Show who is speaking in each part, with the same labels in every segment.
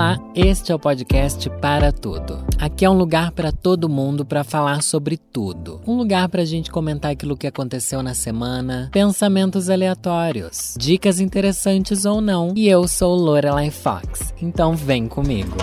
Speaker 1: Olá, este é o podcast Para Tudo. Aqui é um lugar para todo mundo para falar sobre tudo. Um lugar para a gente comentar aquilo que aconteceu na semana, pensamentos aleatórios, dicas interessantes ou não. E eu sou Lorelai Fox, então vem comigo.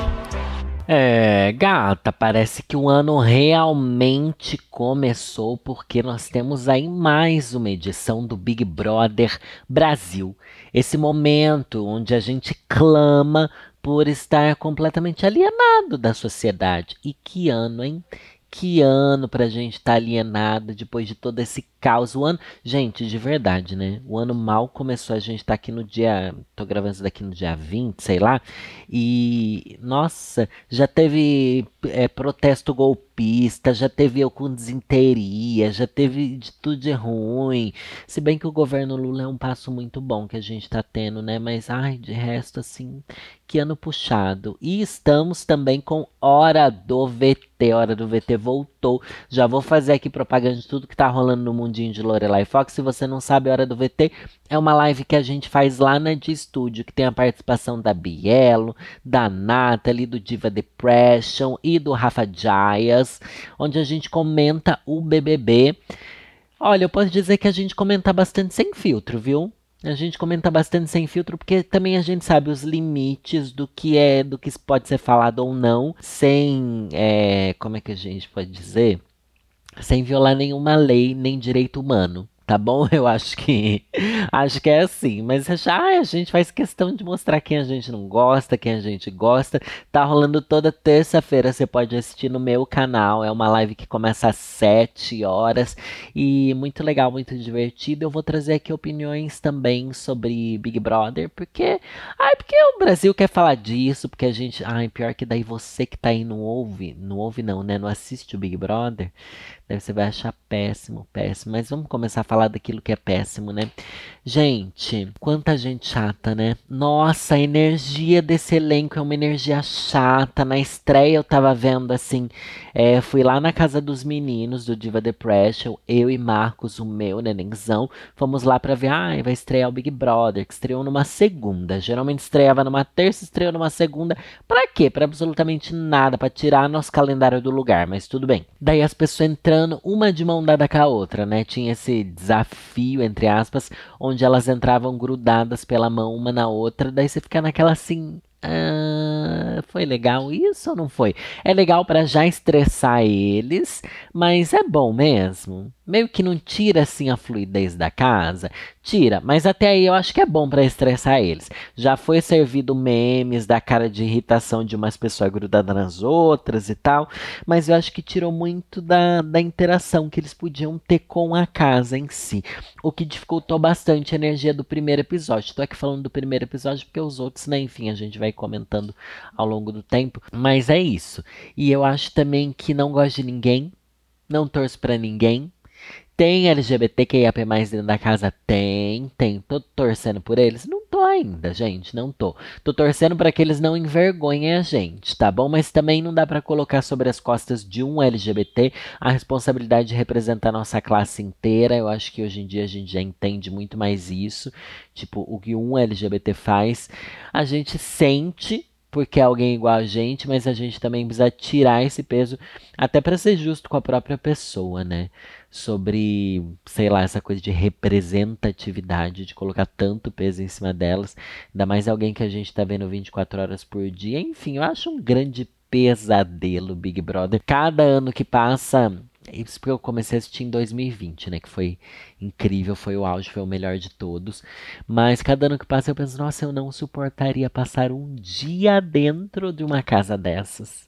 Speaker 1: É, gata, parece que o ano realmente começou porque nós temos aí mais uma edição do Big Brother Brasil. Esse momento onde a gente clama por estar completamente alienado da sociedade. E que ano, hein? Que ano pra gente estar tá alienado depois de todo esse caos. O ano, gente, de verdade, né? O ano mal começou. A gente tá aqui no dia. Tô gravando isso daqui no dia 20, sei lá. E, nossa, já teve é, protesto golpista, já teve eu com desinteria, já teve de tudo de ruim. Se bem que o governo Lula é um passo muito bom que a gente tá tendo, né? Mas, ai, de resto, assim, que ano puxado. E estamos também com Hora do VT. Hora do VT voltou. Já vou fazer aqui propaganda de tudo que tá rolando no mundinho de Lorelai Fox. Se você não sabe, Hora do VT é uma live que a gente faz lá na de estúdio, que tem a participação da Bielo, da Nathalie, do Diva Depression e do Rafa Jaias, onde a gente comenta o BBB. Olha, eu posso dizer que a gente comenta bastante sem filtro, viu? A gente comenta bastante sem filtro porque também a gente sabe os limites do que é, do que pode ser falado ou não, sem, é, como é que a gente pode dizer, sem violar nenhuma lei nem direito humano tá bom? Eu acho que acho que é assim, mas já a gente faz questão de mostrar quem a gente não gosta, quem a gente gosta. Tá rolando toda terça-feira, você pode assistir no meu canal. É uma live que começa às 7 horas e muito legal, muito divertido. Eu vou trazer aqui opiniões também sobre Big Brother, porque ai, porque o Brasil quer falar disso, porque a gente, ai, pior que daí você que tá aí não ouve, não ouve não, né? Não assiste o Big Brother. Daí você vai achar péssimo, péssimo. Mas vamos começar a falar daquilo que é péssimo, né? Gente, quanta gente chata, né? Nossa, a energia desse elenco é uma energia chata. Na estreia eu tava vendo assim. É, fui lá na casa dos meninos do Diva Depression. Eu e Marcos, o meu nenenzão. Fomos lá pra ver. Ai, ah, vai estrear o Big Brother, que estreou numa segunda. Geralmente estreava numa terça, estreou numa segunda. Pra quê? Pra absolutamente nada. Pra tirar nosso calendário do lugar. Mas tudo bem. Daí as pessoas entrando uma de mão dada com a outra, né? Tinha esse desafio, entre aspas, onde elas entravam grudadas pela mão uma na outra, daí você fica naquela assim. Ah, foi legal isso ou não foi? É legal para já estressar eles, mas é bom mesmo meio que não tira assim a fluidez da casa, tira, mas até aí eu acho que é bom para estressar eles. Já foi servido memes da cara de irritação de umas pessoas grudadas nas outras e tal, mas eu acho que tirou muito da, da interação que eles podiam ter com a casa em si, o que dificultou bastante a energia do primeiro episódio. Estou aqui falando do primeiro episódio porque os outros, né, enfim, a gente vai comentando ao longo do tempo, mas é isso. E eu acho também que não gosto de ninguém, não torço para ninguém, tem LGBTQIAP+, dentro da casa? Tem, tem. Tô torcendo por eles? Não tô ainda, gente, não tô. Tô torcendo para que eles não envergonhem a gente, tá bom? Mas também não dá para colocar sobre as costas de um LGBT a responsabilidade de representar nossa classe inteira. Eu acho que hoje em dia a gente já entende muito mais isso. Tipo, o que um LGBT faz, a gente sente porque é alguém igual a gente, mas a gente também precisa tirar esse peso até para ser justo com a própria pessoa, né? Sobre, sei lá, essa coisa de representatividade, de colocar tanto peso em cima delas, ainda mais alguém que a gente tá vendo 24 horas por dia. Enfim, eu acho um grande pesadelo Big Brother. Cada ano que passa, isso porque eu comecei a assistir em 2020, né? Que foi incrível, foi o auge, foi o melhor de todos. Mas cada ano que passa eu penso, nossa, eu não suportaria passar um dia dentro de uma casa dessas.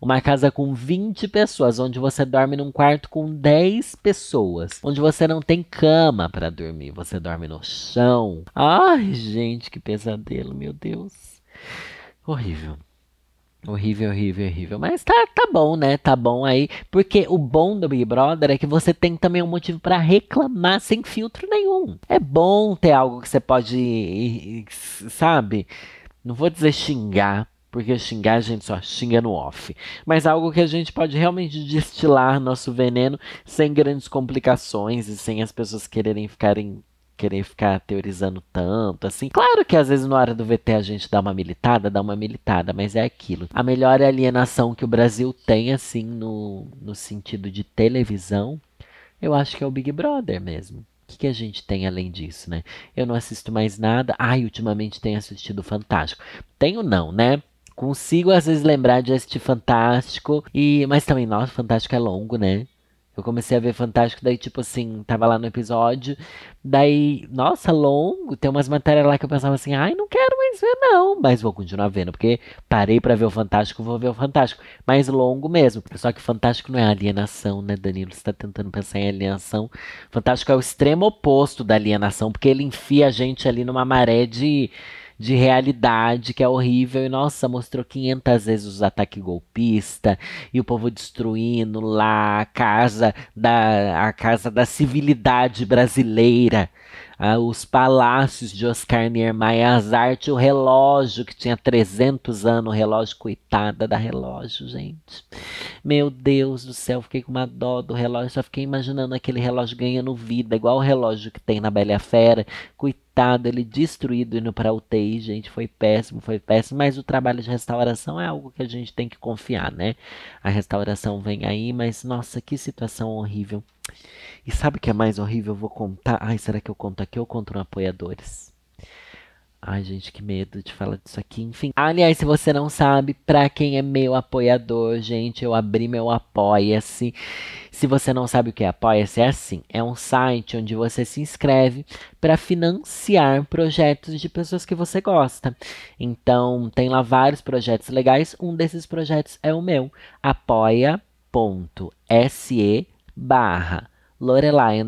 Speaker 1: Uma casa com 20 pessoas, onde você dorme num quarto com 10 pessoas, onde você não tem cama para dormir, você dorme no chão. Ai, gente, que pesadelo, meu Deus. Horrível. Horrível, horrível, horrível. Mas tá, tá bom, né? Tá bom aí. Porque o bom do Big Brother é que você tem também um motivo para reclamar sem filtro nenhum. É bom ter algo que você pode, sabe? Não vou dizer xingar, porque xingar a gente só xinga no off. Mas algo que a gente pode realmente destilar nosso veneno sem grandes complicações e sem as pessoas quererem ficarem querer ficar teorizando tanto, assim. Claro que às vezes na hora do VT a gente dá uma militada, dá uma militada, mas é aquilo. A melhor alienação que o Brasil tem, assim, no, no sentido de televisão, eu acho que é o Big Brother mesmo. O que, que, a gente tem além disso, né? Eu não assisto mais nada. Ai, ultimamente tenho assistido Fantástico. Tenho não, né? Consigo às vezes lembrar de assistir Fantástico. e Mas também, nossa, Fantástico é longo, né? Eu comecei a ver Fantástico, daí, tipo assim, tava lá no episódio. Daí, nossa, longo. Tem umas matérias lá que eu pensava assim, ai, não quero mais ver, não. Mas vou continuar vendo, porque parei para ver o Fantástico, vou ver o Fantástico. Mais longo mesmo. Só que Fantástico não é alienação, né, Danilo? Você tá tentando pensar em alienação. Fantástico é o extremo oposto da alienação, porque ele enfia a gente ali numa maré de de realidade que é horrível. E nossa, mostrou 500 vezes os ataques golpistas e o povo destruindo lá a casa da, a casa da civilidade brasileira ah, os palácios de Oscar Niemeyer, as artes, o relógio que tinha 300 anos, o relógio, coitada da relógio, gente. Meu Deus do céu, fiquei com uma dó do relógio, só fiquei imaginando aquele relógio ganhando vida, igual o relógio que tem na Bela e a Ele destruído indo para UTI, gente, foi péssimo, foi péssimo, mas o trabalho de restauração é algo que a gente tem que confiar, né? A restauração vem aí, mas nossa, que situação horrível. E sabe o que é mais horrível? Eu vou contar. Ai, será que eu conto aqui ou conto no Apoiadores? Ai, gente, que medo de falar disso aqui. Enfim. Aliás, se você não sabe, pra quem é meu apoiador, gente, eu abri meu Apoia-se. Se você não sabe o que é Apoia-se, é assim: é um site onde você se inscreve para financiar projetos de pessoas que você gosta. Então, tem lá vários projetos legais. Um desses projetos é o meu: apoia.se barra Lorelai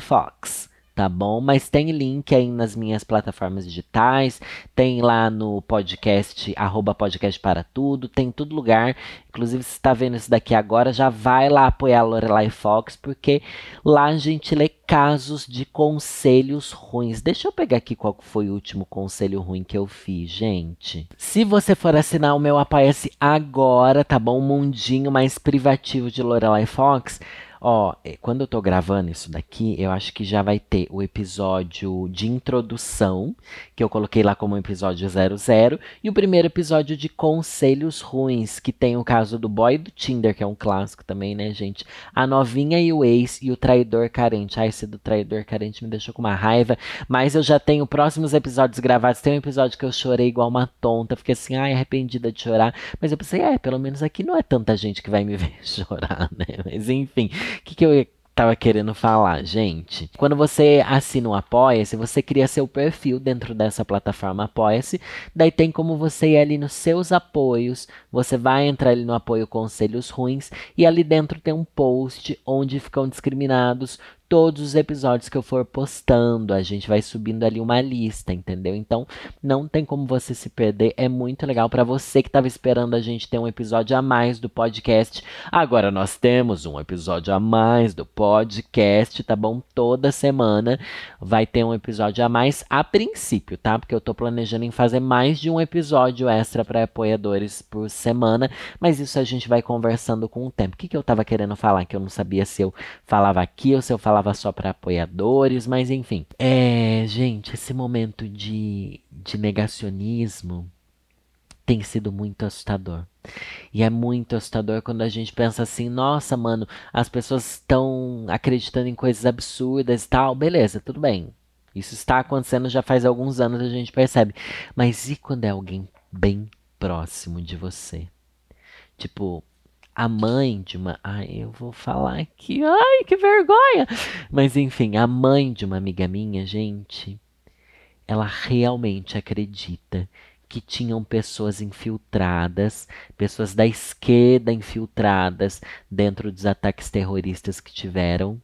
Speaker 1: Fox tá bom? Mas tem link aí nas minhas plataformas digitais, tem lá no podcast, arroba podcast para tudo, tem todo lugar. Inclusive, se está vendo isso daqui agora, já vai lá apoiar a Lorelai Fox, porque lá a gente lê casos de conselhos ruins. Deixa eu pegar aqui qual foi o último conselho ruim que eu fiz, gente. Se você for assinar o meu Apoia-se agora, tá bom? Um mundinho mais privativo de Lorelai Fox Ó, é, quando eu tô gravando isso daqui, eu acho que já vai ter o episódio de introdução, que eu coloquei lá como episódio 00, e o primeiro episódio de conselhos ruins, que tem o caso do boy do Tinder, que é um clássico também, né, gente? A novinha e o ex e o traidor carente. Ai, esse do traidor carente me deixou com uma raiva, mas eu já tenho próximos episódios gravados. Tem um episódio que eu chorei igual uma tonta, fiquei assim, ai, arrependida de chorar, mas eu pensei, é, pelo menos aqui não é tanta gente que vai me ver chorar, né? Mas enfim, o que, que eu estava querendo falar, gente? Quando você assina o Apoia-se, você cria seu perfil dentro dessa plataforma Apoia-se. Daí tem como você ir ali nos seus apoios. Você vai entrar ali no apoio Conselhos Ruins e ali dentro tem um post onde ficam discriminados todos os episódios que eu for postando. A gente vai subindo ali uma lista, entendeu? Então não tem como você se perder. É muito legal para você que estava esperando a gente ter um episódio a mais do podcast. Agora nós temos um episódio a mais do podcast, tá bom? Toda semana vai ter um episódio a mais a princípio, tá? Porque eu tô planejando em fazer mais de um episódio extra para apoiadores por semana, mas isso a gente vai conversando com o tempo. O que, que eu tava querendo falar que eu não sabia se eu falava aqui ou se eu falava falava só para apoiadores, mas enfim. É, gente, esse momento de, de negacionismo tem sido muito assustador. E é muito assustador quando a gente pensa assim: nossa, mano, as pessoas estão acreditando em coisas absurdas e tal. Beleza, tudo bem. Isso está acontecendo já faz alguns anos, a gente percebe. Mas e quando é alguém bem próximo de você? Tipo, a mãe de uma. Ai, eu vou falar aqui. Ai, que vergonha! Mas enfim, a mãe de uma amiga minha, gente, ela realmente acredita que tinham pessoas infiltradas, pessoas da esquerda infiltradas dentro dos ataques terroristas que tiveram.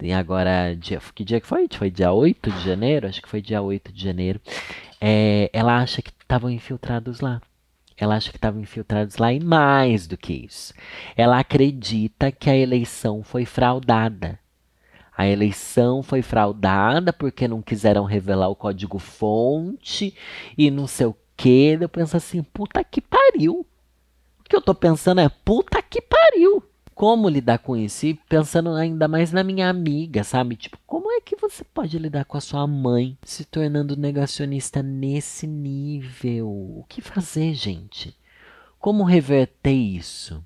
Speaker 1: E agora, dia, que dia que foi? Foi dia 8 de janeiro? Acho que foi dia 8 de janeiro. É, ela acha que estavam infiltrados lá. Ela acha que estavam infiltrados lá e mais do que isso. Ela acredita que a eleição foi fraudada. A eleição foi fraudada porque não quiseram revelar o código fonte e não sei o que. Eu penso assim, puta que pariu. O que eu tô pensando é, puta que pariu. Como lidar com isso. E pensando ainda mais na minha amiga, sabe? Tipo, como é que você pode lidar com a sua mãe se tornando negacionista nesse nível? O que fazer, gente? Como reverter isso?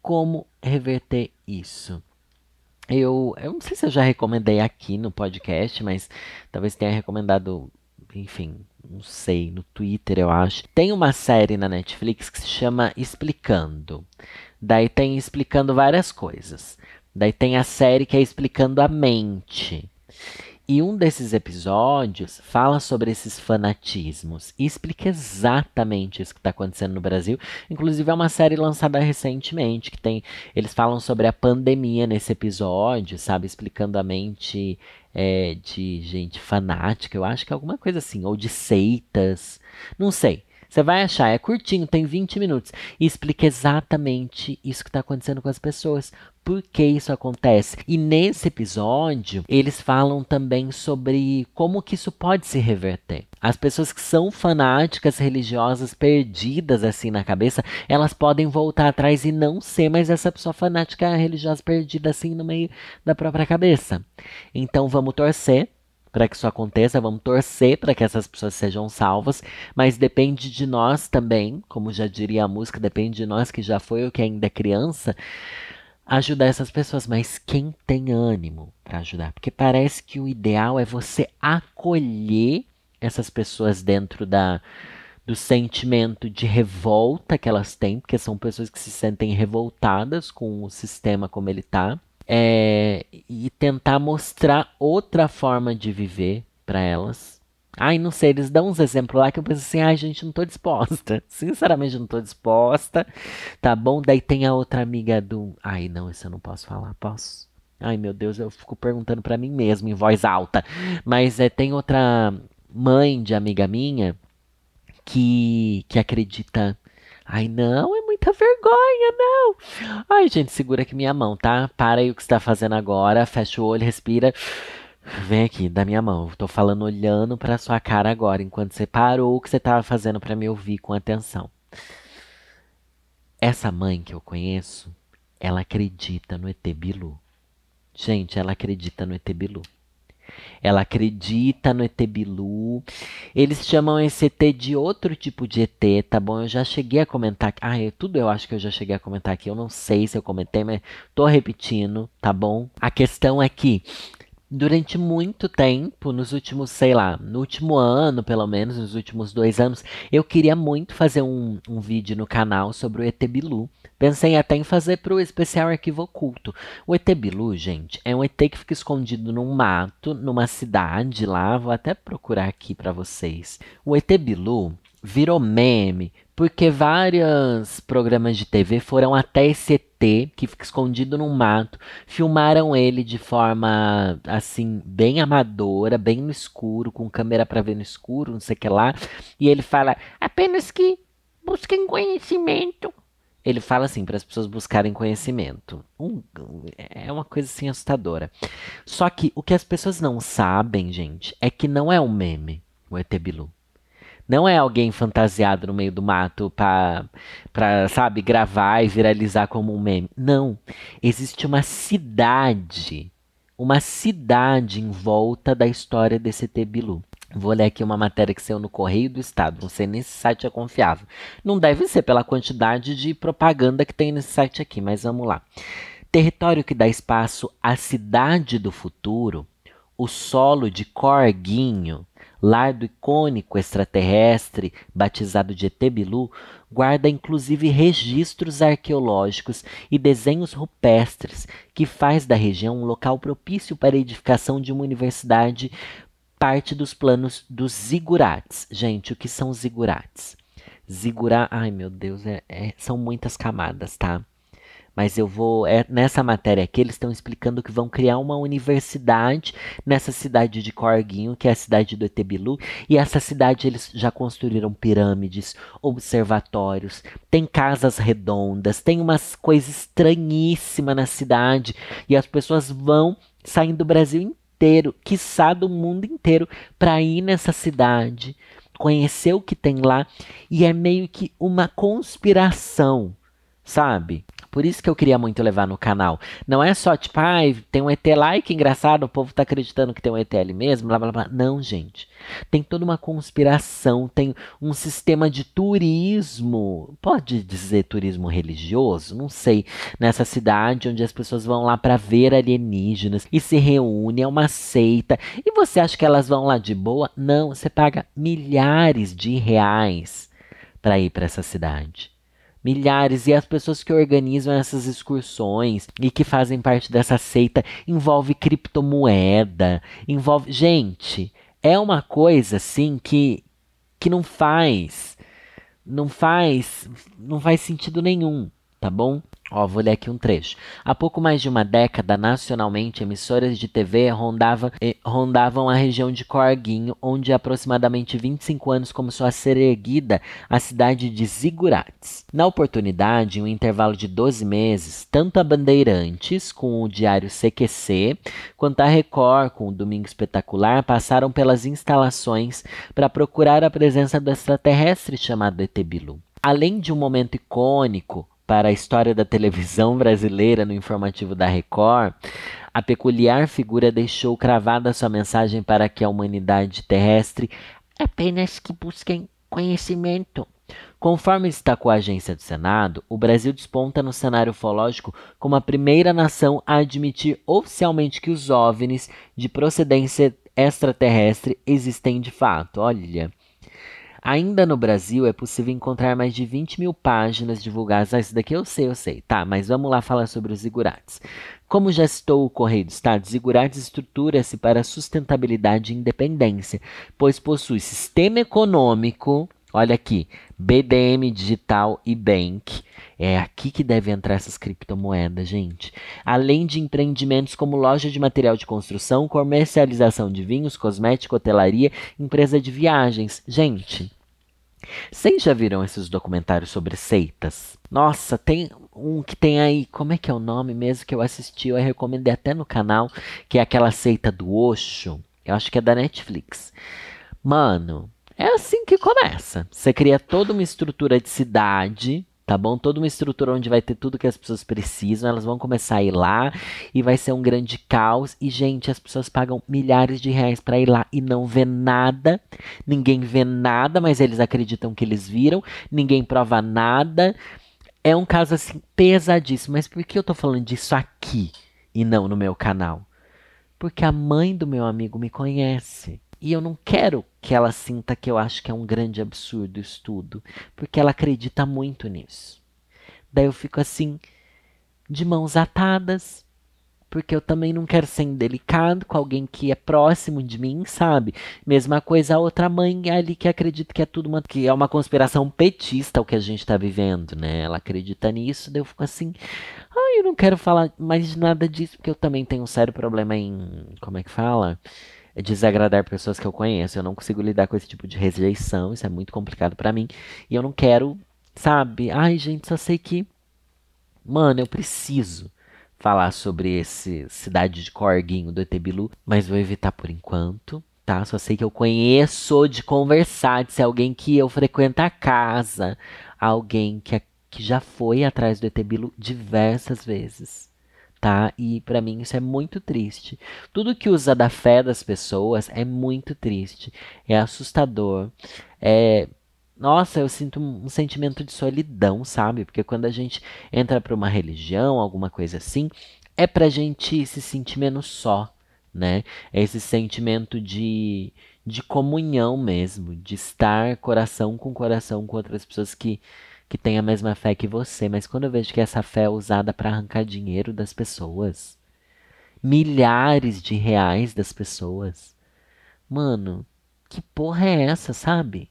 Speaker 1: Como reverter isso? Eu, eu não sei se eu já recomendei aqui no podcast, mas talvez tenha recomendado, enfim, não sei, no Twitter, eu acho. Tem uma série na Netflix que se chama Explicando. Daí tem explicando várias coisas. Daí tem a série que é explicando a mente. E um desses episódios fala sobre esses fanatismos e explica exatamente isso que está acontecendo no Brasil. Inclusive é uma série lançada recentemente que tem, eles falam sobre a pandemia nesse episódio, sabe, explicando a mente é, de gente fanática. Eu acho que é alguma coisa assim, ou de seitas, não sei. Você vai achar, é curtinho, tem 20 minutos. E explica exatamente isso que está acontecendo com as pessoas. Por que isso acontece? E nesse episódio, eles falam também sobre como que isso pode se reverter. As pessoas que são fanáticas religiosas, perdidas assim na cabeça, elas podem voltar atrás e não ser mais essa pessoa fanática religiosa perdida assim no meio da própria cabeça. Então vamos torcer para que isso aconteça, vamos torcer para que essas pessoas sejam salvas, mas depende de nós também, como já diria a música, depende de nós que já foi ou que ainda é criança, ajudar essas pessoas. Mas quem tem ânimo para ajudar? Porque parece que o ideal é você acolher essas pessoas dentro da do sentimento de revolta que elas têm, porque são pessoas que se sentem revoltadas com o sistema como ele está é, e tentar mostrar outra forma de viver para elas. Ai, não sei, eles dão uns exemplos lá que eu penso assim, ai, gente, não tô disposta. Sinceramente, não tô disposta. Tá bom? Daí tem a outra amiga do. Ai, não, isso eu não posso falar, posso? Ai, meu Deus, eu fico perguntando para mim mesmo em voz alta. Mas é, tem outra mãe de amiga minha que, que acredita Ai, não, é muita vergonha, não. Ai, gente, segura aqui minha mão, tá? Para aí o que está fazendo agora, fecha o olho, respira. Vem aqui, da minha mão. Tô falando olhando para sua cara agora, enquanto você parou o que você estava fazendo para me ouvir com atenção. Essa mãe que eu conheço, ela acredita no ET Bilu. Gente, ela acredita no ET Bilu. Ela acredita no ET Bilu. Eles chamam esse ET de outro tipo de ET, tá bom? Eu já cheguei a comentar. Ah, eu, tudo eu acho que eu já cheguei a comentar aqui. Eu não sei se eu comentei, mas tô repetindo, tá bom? A questão é que durante muito tempo, nos últimos, sei lá, no último ano, pelo menos, nos últimos dois anos, eu queria muito fazer um, um vídeo no canal sobre o ET Bilu. Pensei até em fazer para o especial Arquivo Oculto. O ET Bilu, gente, é um ET que fica escondido num mato, numa cidade lá. Vou até procurar aqui para vocês. O ET Bilu virou meme porque vários programas de TV foram até esse ET que fica escondido num mato, filmaram ele de forma assim bem amadora, bem no escuro, com câmera para ver no escuro, não sei o que lá, e ele fala apenas que busquem conhecimento. Ele fala assim para as pessoas buscarem conhecimento. Um, é uma coisa assim assustadora. Só que o que as pessoas não sabem, gente, é que não é um meme o ET Bilu. Não é alguém fantasiado no meio do mato para, sabe, gravar e viralizar como um meme. Não. Existe uma cidade, uma cidade em volta da história desse ET Bilu. Vou ler aqui uma matéria que saiu no Correio do Estado. Não sei nem se esse site é confiável. Não deve ser pela quantidade de propaganda que tem nesse site aqui, mas vamos lá. Território que dá espaço à cidade do futuro, o solo de Corguinho, lar do icônico extraterrestre batizado de Etebilu, guarda inclusive registros arqueológicos e desenhos rupestres que faz da região um local propício para a edificação de uma universidade, parte dos planos dos zigurates. Gente, o que são zigurates? Zigurat, ai meu Deus, é, é, são muitas camadas, tá? Mas eu vou. É, nessa matéria aqui, eles estão explicando que vão criar uma universidade nessa cidade de Corguinho, que é a cidade do Etebilu. E essa cidade eles já construíram pirâmides, observatórios, tem casas redondas, tem umas coisas estranhíssimas na cidade. E as pessoas vão saindo do Brasil inteiro, quiçá do mundo inteiro, para ir nessa cidade, conhecer o que tem lá. E é meio que uma conspiração sabe? Por isso que eu queria muito levar no canal. Não é só tipo, ai, tem um ET lá e que engraçado, o povo tá acreditando que tem um ET ali mesmo, blá blá blá. Não, gente. Tem toda uma conspiração, tem um sistema de turismo. Pode dizer turismo religioso? Não sei. Nessa cidade onde as pessoas vão lá para ver alienígenas e se reúnem, é uma seita. E você acha que elas vão lá de boa? Não, você paga milhares de reais para ir para essa cidade milhares e as pessoas que organizam essas excursões e que fazem parte dessa seita envolve criptomoeda, envolve, gente, é uma coisa assim que que não faz não faz não faz sentido nenhum, tá bom? Ó, vou ler aqui um trecho. Há pouco mais de uma década, nacionalmente, emissoras de TV rondava, eh, rondavam a região de Corguinho, onde há aproximadamente 25 anos começou a ser erguida a cidade de Zigurates. Na oportunidade, em um intervalo de 12 meses, tanto a Bandeirantes, com o diário CQC, quanto a Record, com o Domingo Espetacular, passaram pelas instalações para procurar a presença do extraterrestre chamado ET Bilu. Além de um momento icônico, para a história da televisão brasileira no informativo da Record, a peculiar figura deixou cravada sua mensagem para que a humanidade terrestre apenas que busquem conhecimento. Conforme destacou a agência do Senado, o Brasil desponta no cenário ufológico como a primeira nação a admitir oficialmente que os OVNIs de procedência extraterrestre existem de fato. Olha, Ainda no Brasil é possível encontrar mais de 20 mil páginas divulgadas. Ah, isso daqui eu sei, eu sei. Tá, mas vamos lá falar sobre os zigurates. Como já citou o Correio do Estado, Zigurates estrutura-se para sustentabilidade e independência, pois possui sistema econômico, olha aqui, BDM Digital e Bank. É aqui que deve entrar essas criptomoedas, gente. Além de empreendimentos como loja de material de construção, comercialização de vinhos, cosmético, hotelaria, empresa de viagens. Gente, vocês já viram esses documentários sobre seitas? Nossa, tem um que tem aí, como é que é o nome mesmo que eu assisti, eu recomendei até no canal, que é aquela seita do Osho. Eu acho que é da Netflix. Mano, é assim que começa. Você cria toda uma estrutura de cidade, tá bom? Toda uma estrutura onde vai ter tudo que as pessoas precisam, elas vão começar a ir lá e vai ser um grande caos. E, gente, as pessoas pagam milhares de reais para ir lá e não vê nada. Ninguém vê nada, mas eles acreditam que eles viram. Ninguém prova nada. É um caso assim pesadíssimo. Mas por que eu tô falando disso aqui e não no meu canal? Porque a mãe do meu amigo me conhece. E eu não quero que ela sinta que eu acho que é um grande absurdo isso tudo, porque ela acredita muito nisso. Daí eu fico assim, de mãos atadas, porque eu também não quero ser indelicado com alguém que é próximo de mim, sabe? Mesma coisa a outra mãe ali que acredita que é tudo uma, que é uma conspiração petista o que a gente está vivendo, né? Ela acredita nisso, daí eu fico assim, ai, eu não quero falar mais nada disso, porque eu também tenho um sério problema em, como é que fala? Desagradar pessoas que eu conheço. Eu não consigo lidar com esse tipo de rejeição, isso é muito complicado para mim. E eu não quero, sabe? Ai, gente, só sei que. Mano, eu preciso falar sobre esse cidade de Corguinho do Etebilu, mas vou evitar por enquanto, tá? Só sei que eu conheço de conversar, de ser alguém que eu frequento a casa, alguém que, que já foi atrás do Etebilu diversas vezes tá? E para mim isso é muito triste. Tudo que usa da fé das pessoas é muito triste, é assustador, é nossa, eu sinto um, sentimento de solidão, sabe? Porque quando a gente entra para uma religião, alguma coisa assim, é pra gente se sentir menos só, né? É esse sentimento de, de comunhão mesmo, de estar coração com coração com outras pessoas que que tem a mesma fé que você, mas quando eu vejo que essa fé é usada para arrancar dinheiro das pessoas, milhares de reais das pessoas, mano, que porra é essa, sabe?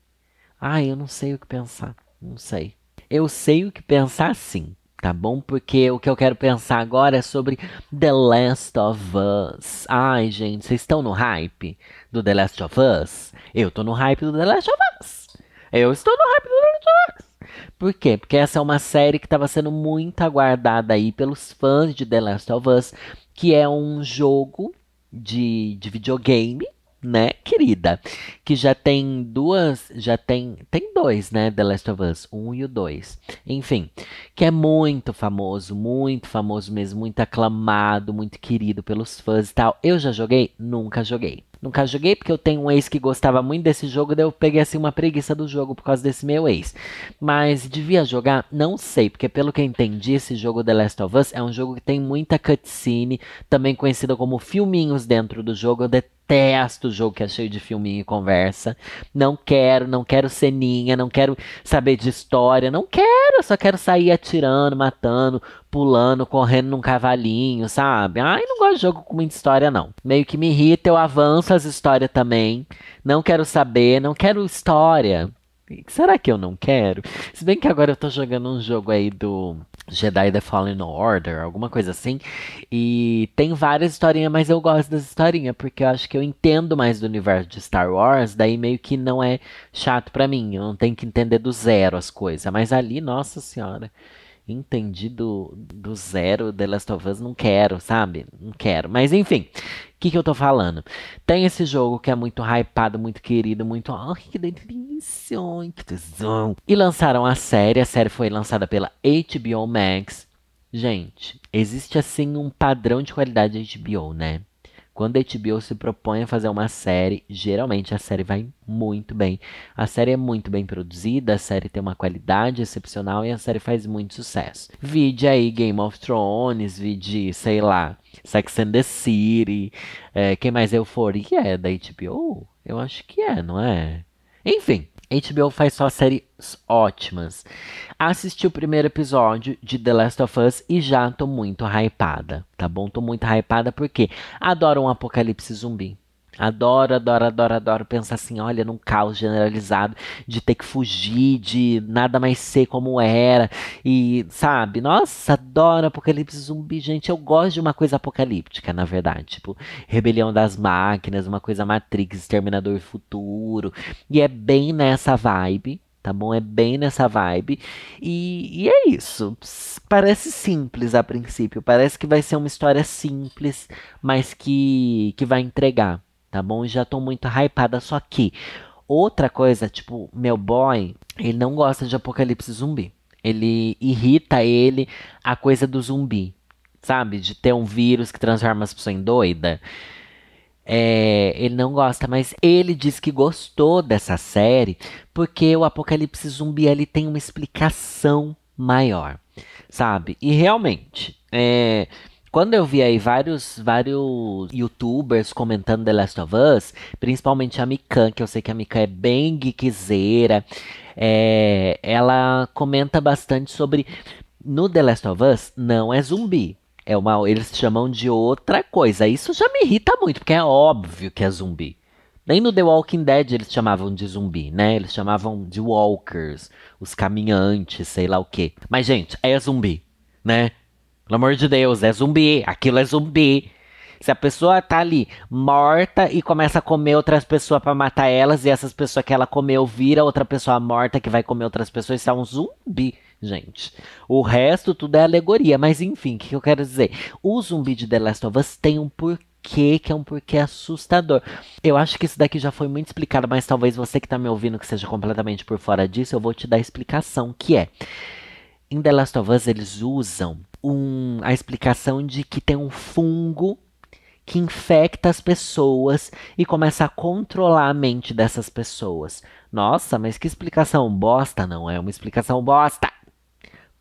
Speaker 1: Ai, eu não sei o que pensar, não sei. Eu sei o que pensar sim, tá bom? Porque o que eu quero pensar agora é sobre The Last of Us. Ai, gente, vocês estão no hype do The Last of Us? Eu tô no hype do The Last of Us. Eu estou no hype do The Last of Us. Por quê? Porque essa é uma série que estava sendo muito aguardada aí pelos fãs de The Last of Us, que é um jogo de, de videogame, né, querida? Que já tem duas, já tem, tem dois, né, The Last of Us, um e o dois. Enfim, que é muito famoso, muito famoso mesmo, muito aclamado, muito querido pelos fãs e tal. Eu já joguei? Nunca joguei. Nunca joguei porque eu tenho um ex que gostava muito desse jogo, daí eu peguei assim uma preguiça do jogo por causa desse meu ex. Mas devia jogar? Não sei, porque pelo que eu entendi, esse jogo The Last of Us é um jogo que tem muita cutscene, também conhecido como filminhos dentro do jogo. Eu detesto jogo que é cheio de filminho e conversa. Não quero, não quero ceninha, não quero saber de história, não quero, só quero sair atirando, matando, pulando, correndo num cavalinho, sabe? Ai, não gosto de jogo com muita história, não. Meio que me irrita, eu avanço as histórias também. Não quero saber, não quero história. Será que eu não quero? Se bem que agora eu tô jogando um jogo aí do Jedi The Fallen Order, alguma coisa assim. E tem várias historinhas, mas eu gosto das historinhas, porque eu acho que eu entendo mais do universo de Star Wars, daí meio que não é chato para mim. Eu não tenho que entender do zero as coisas. Mas ali, nossa senhora entendi do, do zero The Last of Us, não quero, sabe? Não quero. Mas enfim, que, que eu tô falando? Tem esse jogo que é muito hypado, muito querido, muito. Ai, que delícia! Que tesão! E lançaram a série, a série foi lançada pela HBO Max. Gente, existe assim um padrão de qualidade de HBO, né? Quando a HBO se propõe a fazer uma série, geralmente a série vai muito bem. A série é muito bem produzida, a série tem uma qualidade excepcional e a série faz muito sucesso. Vide aí Game of Thrones, vide, sei lá, Sex and the City. É, quem mais? Euforia é da HBO? Eu acho que é, não é? Enfim, HBO faz só séries ótimas. Assisti o primeiro episódio de The Last of Us e já tô muito hypada, tá bom? Tô muito hypada porque adoro um apocalipse zumbi. Adoro, adoro, adoro, adoro pensar assim, olha, num caos generalizado de ter que fugir, de nada mais ser como era. E, sabe, nossa, adoro apocalipse zumbi, gente. Eu gosto de uma coisa apocalíptica, na verdade. Tipo, rebelião das máquinas, uma coisa Matrix, Exterminador Futuro. E é bem nessa vibe, tá bom? É bem nessa vibe. E, e, é isso. Parece simples a princípio. Parece que vai ser uma história simples, mas que, que vai entregar tá bom? Já tô muito hypada, só que outra coisa, tipo, meu boy, ele não gosta de apocalipse zumbi. Ele irrita ele a coisa do zumbi, sabe? De ter um vírus que transforma as pessoas em doida. É, ele não gosta, mas ele diz que gostou dessa série porque o apocalipse zumbi ele tem uma explicação maior, sabe? E realmente, é, quando eu vi aí vários, vários youtubers comentando The Last of Us, principalmente a Mikan, que eu sei que a Mikan é bem geekzeira, é, ela comenta bastante sobre. No The Last of Us, não é zumbi. É uma, eles chamam de outra coisa. Isso já me irrita muito, porque é óbvio que é zumbi. Nem no The Walking Dead eles chamavam de zumbi, né? Eles chamavam de walkers, os caminhantes, sei lá o quê. Mas, gente, é zumbi, né? Pelo amor de Deus, é zumbi. Aquilo é zumbi. Se a pessoa tá ali morta e começa a comer outras pessoas para matar elas, e essas pessoas que ela comeu vira outra pessoa morta que vai comer outras pessoas, isso é um zumbi, gente. O resto tudo é alegoria. Mas enfim, o que eu quero dizer? O zumbi de The Last of Us tem um porquê que é um porquê assustador. Eu acho que isso daqui já foi muito explicado, mas talvez você que tá me ouvindo que seja completamente por fora disso, eu vou te dar a explicação, que é em The Last of Us eles usam um, a explicação de que tem um fungo que infecta as pessoas e começa a controlar a mente dessas pessoas. Nossa, mas que explicação bosta, não é uma explicação bosta.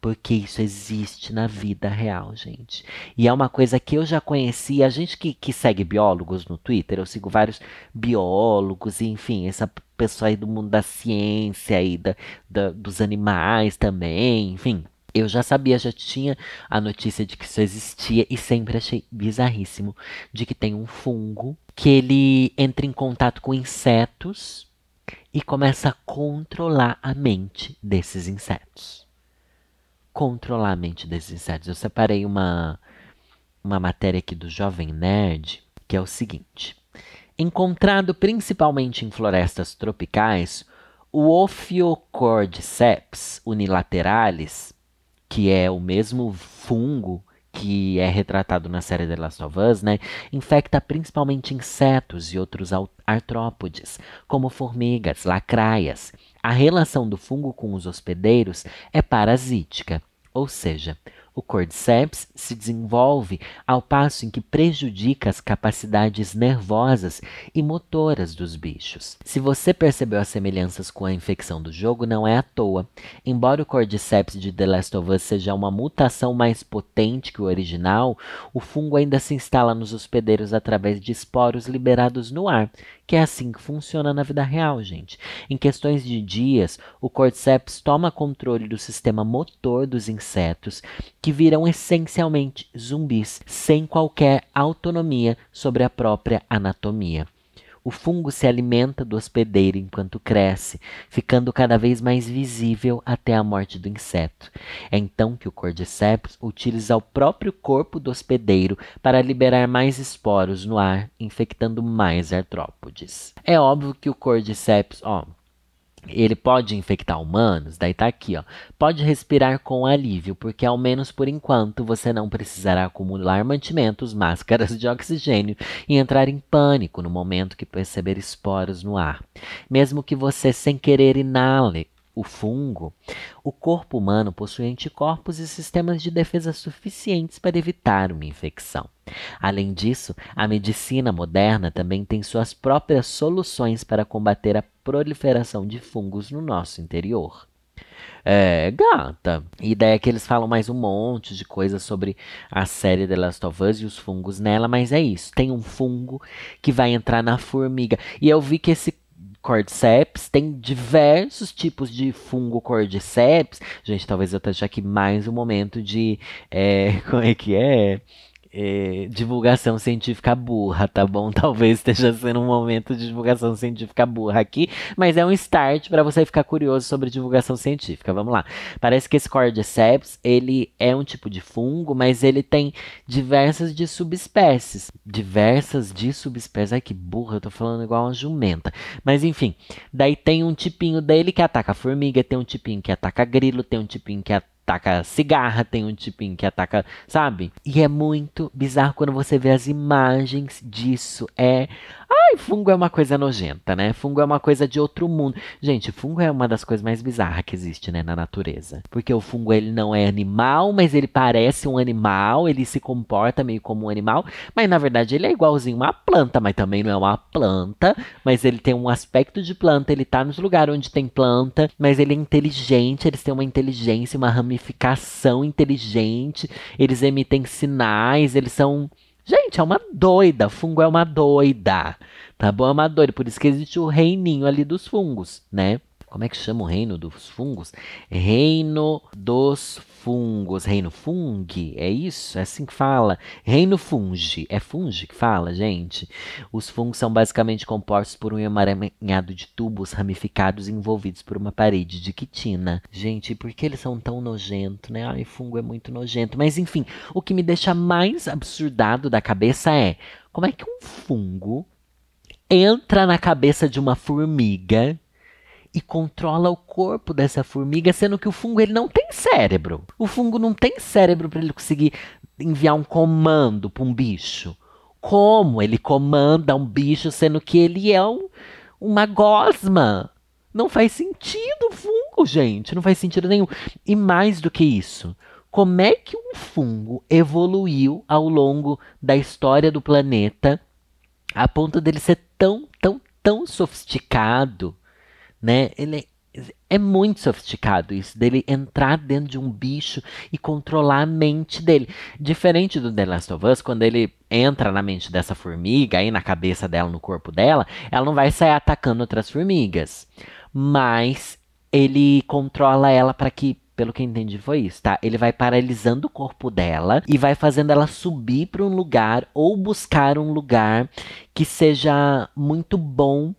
Speaker 1: Porque isso existe na vida real, gente. E é uma coisa que eu já conheci. A gente que, que segue biólogos no Twitter, eu sigo vários biólogos, e, enfim, essa pessoa aí do mundo da ciência e da, da, dos animais também, enfim. Eu já sabia, já tinha a notícia de que isso existia e sempre achei bizarríssimo de que tem um fungo que ele entra em contato com insetos e começa a controlar a mente desses insetos. Controlar a mente desses insetos. Eu separei uma uma matéria aqui do Jovem Nerd, que é o seguinte: encontrado principalmente em florestas tropicais, o Ophiocordyceps unilateralis que é o mesmo fungo que é retratado na série The Last of Us, né, infecta principalmente insetos e outros artrópodes, como formigas, lacraias. A relação do fungo com os hospedeiros é parasítica, ou seja, o cordyceps se desenvolve ao passo em que prejudica as capacidades nervosas e motoras dos bichos. Se você percebeu as semelhanças com a infecção do jogo, não é à toa. Embora o cordyceps de The Last of Us seja uma mutação mais potente que o original, o fungo ainda se instala nos hospedeiros através de esporos liberados no ar, que é assim que funciona na vida real, gente. Em questões de dias, o cordyceps toma controle do sistema motor dos insetos que viram essencialmente zumbis, sem qualquer autonomia sobre a própria anatomia. O fungo se alimenta do hospedeiro enquanto cresce, ficando cada vez mais visível até a morte do inseto. É então que o Cordyceps utiliza o próprio corpo do hospedeiro para liberar mais esporos no ar, infectando mais artrópodes. É óbvio que o Cordyceps, ó, ele pode infectar humanos, daí tá aqui, ó. Pode respirar com alívio, porque ao menos por enquanto você não precisará acumular mantimentos, máscaras de oxigênio e entrar em pânico no momento que perceber esporos no ar. Mesmo que você sem querer inale o fungo, o corpo humano possui anticorpos e sistemas de defesa suficientes para evitar uma infecção. Além disso, a medicina moderna também tem suas próprias soluções para combater a proliferação de fungos no nosso interior. É, gata. E daí é que eles falam mais um monte de coisas sobre a série The Last of Us e os fungos nela, mas é isso. Tem um fungo que vai entrar na formiga. E eu vi que esse cordyceps, tem diversos tipos de fungo cordyceps. Gente, talvez eu esteja aqui mais um momento de. É, como é que é? É, divulgação científica burra, tá bom? Talvez esteja sendo um momento de divulgação científica burra aqui, mas é um start para você ficar curioso sobre divulgação científica. Vamos lá. Parece que esse Cordyceps, ele é um tipo de fungo, mas ele tem diversas de subespécies. Diversas de subespécies. Ai, que burra, eu tô falando igual uma jumenta. Mas enfim, daí tem um tipinho dele que ataca formiga, tem um tipinho que ataca grilo, tem um tipinho que ataca ataca cigarra, tem um tipinho que ataca, sabe? E é muito bizarro quando você vê as imagens disso. É Ai, fungo é uma coisa nojenta, né? Fungo é uma coisa de outro mundo. Gente, fungo é uma das coisas mais bizarras que existe, né, na natureza. Porque o fungo, ele não é animal, mas ele parece um animal, ele se comporta meio como um animal, mas na verdade ele é igualzinho uma planta, mas também não é uma planta, mas ele tem um aspecto de planta, ele tá nos lugares onde tem planta, mas ele é inteligente, eles têm uma inteligência, uma ramificação inteligente, eles emitem sinais, eles são Gente, é uma doida. Fungo é uma doida. Tá bom? É uma doida. Por isso que existe o reininho ali dos fungos, né? Como é que chama o reino dos fungos? Reino dos fungos. Reino fungi? É isso? É assim que fala? Reino fungi. É fungi que fala, gente? Os fungos são basicamente compostos por um emaranhado de tubos ramificados envolvidos por uma parede de quitina. Gente, por que eles são tão nojentos, né? Ai, fungo é muito nojento. Mas enfim, o que me deixa mais absurdado da cabeça é como é que um fungo entra na cabeça de uma formiga e controla o corpo dessa formiga, sendo que o fungo ele não tem cérebro. O fungo não tem cérebro para ele conseguir enviar um comando para um bicho. Como ele comanda um bicho, sendo que ele é um, uma gosma? Não faz sentido fungo, gente. Não faz sentido nenhum. E mais do que isso, como é que um fungo evoluiu ao longo da história do planeta a ponto dele ser tão, tão, tão sofisticado né? Ele é, muito sofisticado isso, dele entrar dentro de um bicho e controlar a mente dele. Diferente do The Last of Us, quando ele entra na mente dessa formiga, aí na cabeça dela, no corpo dela, ela não vai sair atacando outras formigas. Mas ele controla ela para que pelo que entendi foi isso, tá? Ele vai paralisando o corpo dela e vai fazendo ela subir para um lugar ou buscar um lugar que seja muito bom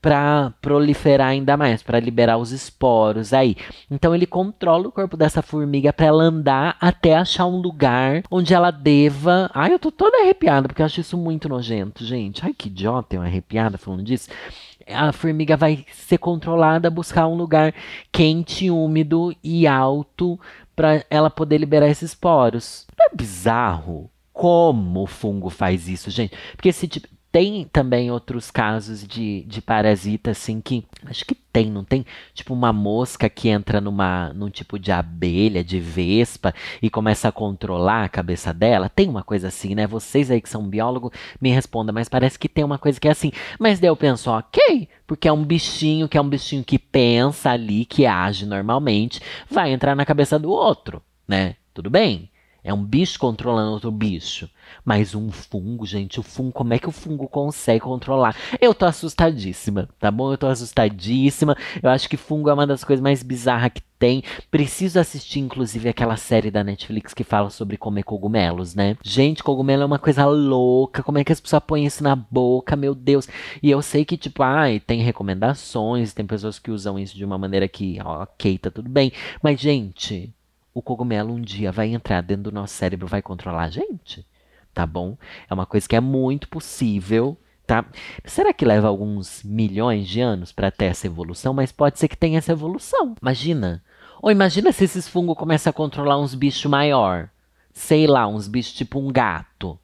Speaker 1: para proliferar ainda mais, para liberar os esporos aí. Então ele controla o corpo dessa formiga para ela andar até achar um lugar onde ela deva. Ai, eu tô toda arrepiada porque eu acho isso muito nojento, gente. Ai, que idiota, eu arrepiada falando disso. A formiga vai ser controlada a buscar um lugar quente, úmido e alto para ela poder liberar esses poros. Não é bizarro? Como o fungo faz isso, gente? Porque se tipo, tem também outros casos de, de parasita, assim, que. Acho que tem, não tem? Tipo, uma mosca que entra numa, num tipo de abelha, de vespa, e começa a controlar a cabeça dela. Tem uma coisa assim, né? Vocês aí que são biólogos, me respondam, mas parece que tem uma coisa que é assim. Mas daí eu penso, ok, porque é um bichinho que é um bichinho que pensa ali, que age normalmente, vai entrar na cabeça do outro, né? Tudo bem. É um bicho controlando outro bicho. Mas um fungo, gente, o fungo, como é que o fungo consegue controlar? Eu tô assustadíssima, tá bom? Eu tô assustadíssima. Eu acho que fungo é uma das coisas mais bizarras que tem. Preciso assistir, inclusive, aquela série da Netflix que fala sobre comer cogumelos, né? Gente, cogumelo é uma coisa louca. Como é que as pessoas põem isso na boca, meu Deus? E eu sei que, tipo, ai, tem recomendações, tem pessoas que usam isso de uma maneira que, ok, tá tudo bem. Mas, gente, o cogumelo um dia vai entrar dentro do nosso cérebro, vai controlar a gente, tá bom? É uma coisa que é muito possível, tá? Será que leva alguns milhões de anos para ter essa evolução? Mas pode ser que tenha essa evolução. Imagina. Ou imagina se esses fungos começam a controlar uns bichos maior. Sei lá, uns bichos tipo um gato.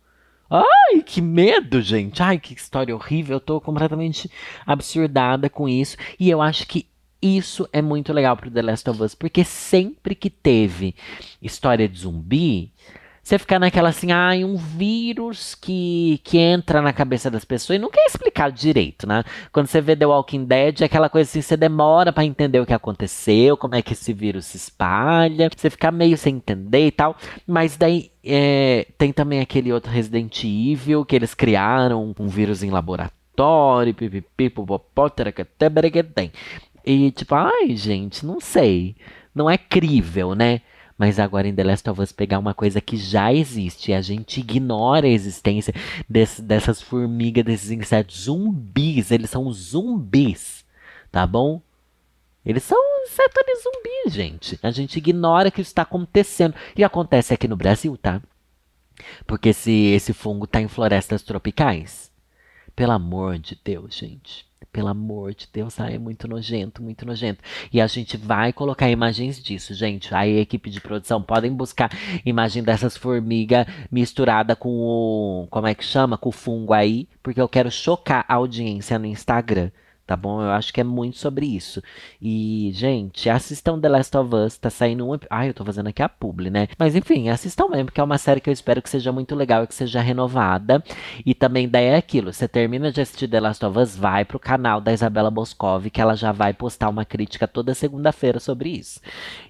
Speaker 1: Ai, que medo, gente. Ai, que história horrível. Eu tô completamente absurdada com isso. E eu acho que isso é muito legal pro The Last of Us, porque sempre que teve história de zumbi, você fica naquela assim, ah, um vírus que, que entra na cabeça das pessoas e nunca é explicado direito, né? Quando você vê The Walking Dead, é aquela coisa assim, você demora para entender o que aconteceu, como é que esse vírus se espalha, você fica meio sem entender e tal, mas daí é, tem também aquele outro Resident Evil, que eles criaram um vírus em laboratório, pipipi, popopó, tem. E tipo, ai, gente, não sei. Não é crível, né? Mas agora em The Last of Us pegar uma coisa que já existe e a gente ignora a existência desse, dessas formigas, desses insetos zumbis. Eles são zumbis, tá bom? Eles são insetos zumbis, gente. A gente ignora que isso está acontecendo. E acontece aqui no Brasil, tá? Porque esse, esse fungo tá em florestas tropicais. Pelo amor de Deus, gente. Pelo amor de Deus, ai, é muito nojento, muito nojento. E a gente vai colocar imagens disso, gente. Aí a equipe de produção podem buscar imagem dessas formigas misturada com o. Como é que chama? Com o fungo aí. Porque eu quero chocar a audiência no Instagram tá bom? Eu acho que é muito sobre isso. E, gente, assistam The Last of Us, tá saindo um... Ai, eu tô fazendo aqui a publi, né? Mas, enfim, assistam mesmo, porque é uma série que eu espero que seja muito legal e que seja renovada. E também daí é aquilo, você termina de assistir The Last of Us, vai pro canal da Isabela Boscov, que ela já vai postar uma crítica toda segunda-feira sobre isso.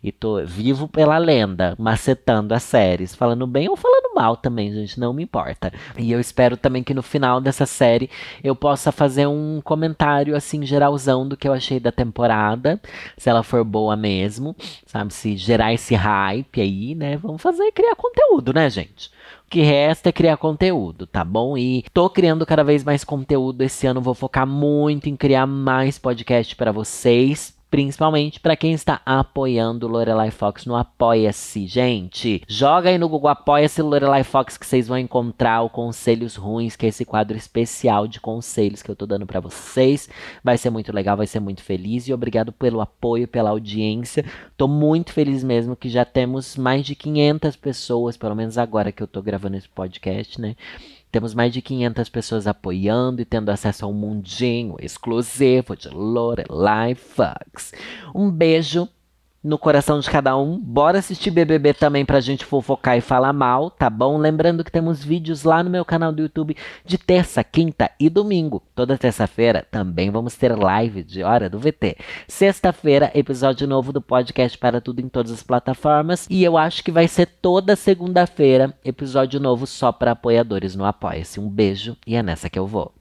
Speaker 1: E tô vivo pela lenda, macetando as séries, falando bem ou falando mal também, gente, não me importa. E eu espero também que no final dessa série eu possa fazer um comentário assim assim, geralzão do que eu achei da temporada. Se ela for boa mesmo, sabe? Se gerar esse hype aí, né? Vamos fazer criar conteúdo, né, gente? O que resta é criar conteúdo, tá bom? E tô criando cada vez mais conteúdo esse ano, vou focar muito em criar mais podcast para vocês principalmente para quem está apoiando Lorelai Fox no Apoia-se, gente. Joga aí no Google Apoia-se Lorelai Fox que vocês vão encontrar o Conselhos Ruins, que é esse quadro especial de conselhos que eu tô dando para vocês. Vai ser muito legal, vai ser muito feliz e obrigado pelo apoio, pela audiência. Tô muito feliz mesmo que já temos mais de 500 pessoas, pelo menos agora que eu tô gravando esse podcast, né? Temos mais de 500 pessoas apoiando e tendo acesso a um mundinho exclusivo de Lorelai Fox. Um beijo no coração de cada um. Bora assistir BBB também pra gente fofocar e falar mal, tá bom? Lembrando que temos vídeos lá no meu canal do YouTube de terça, quinta e domingo. Toda terça-feira também vamos ter live de Hora do VT. Sexta-feira, episódio novo do podcast para tudo em todas as plataformas. E eu acho que vai ser toda segunda-feira, episódio novo só para apoiadores no Apoia-se. Um beijo e é nessa que eu vou.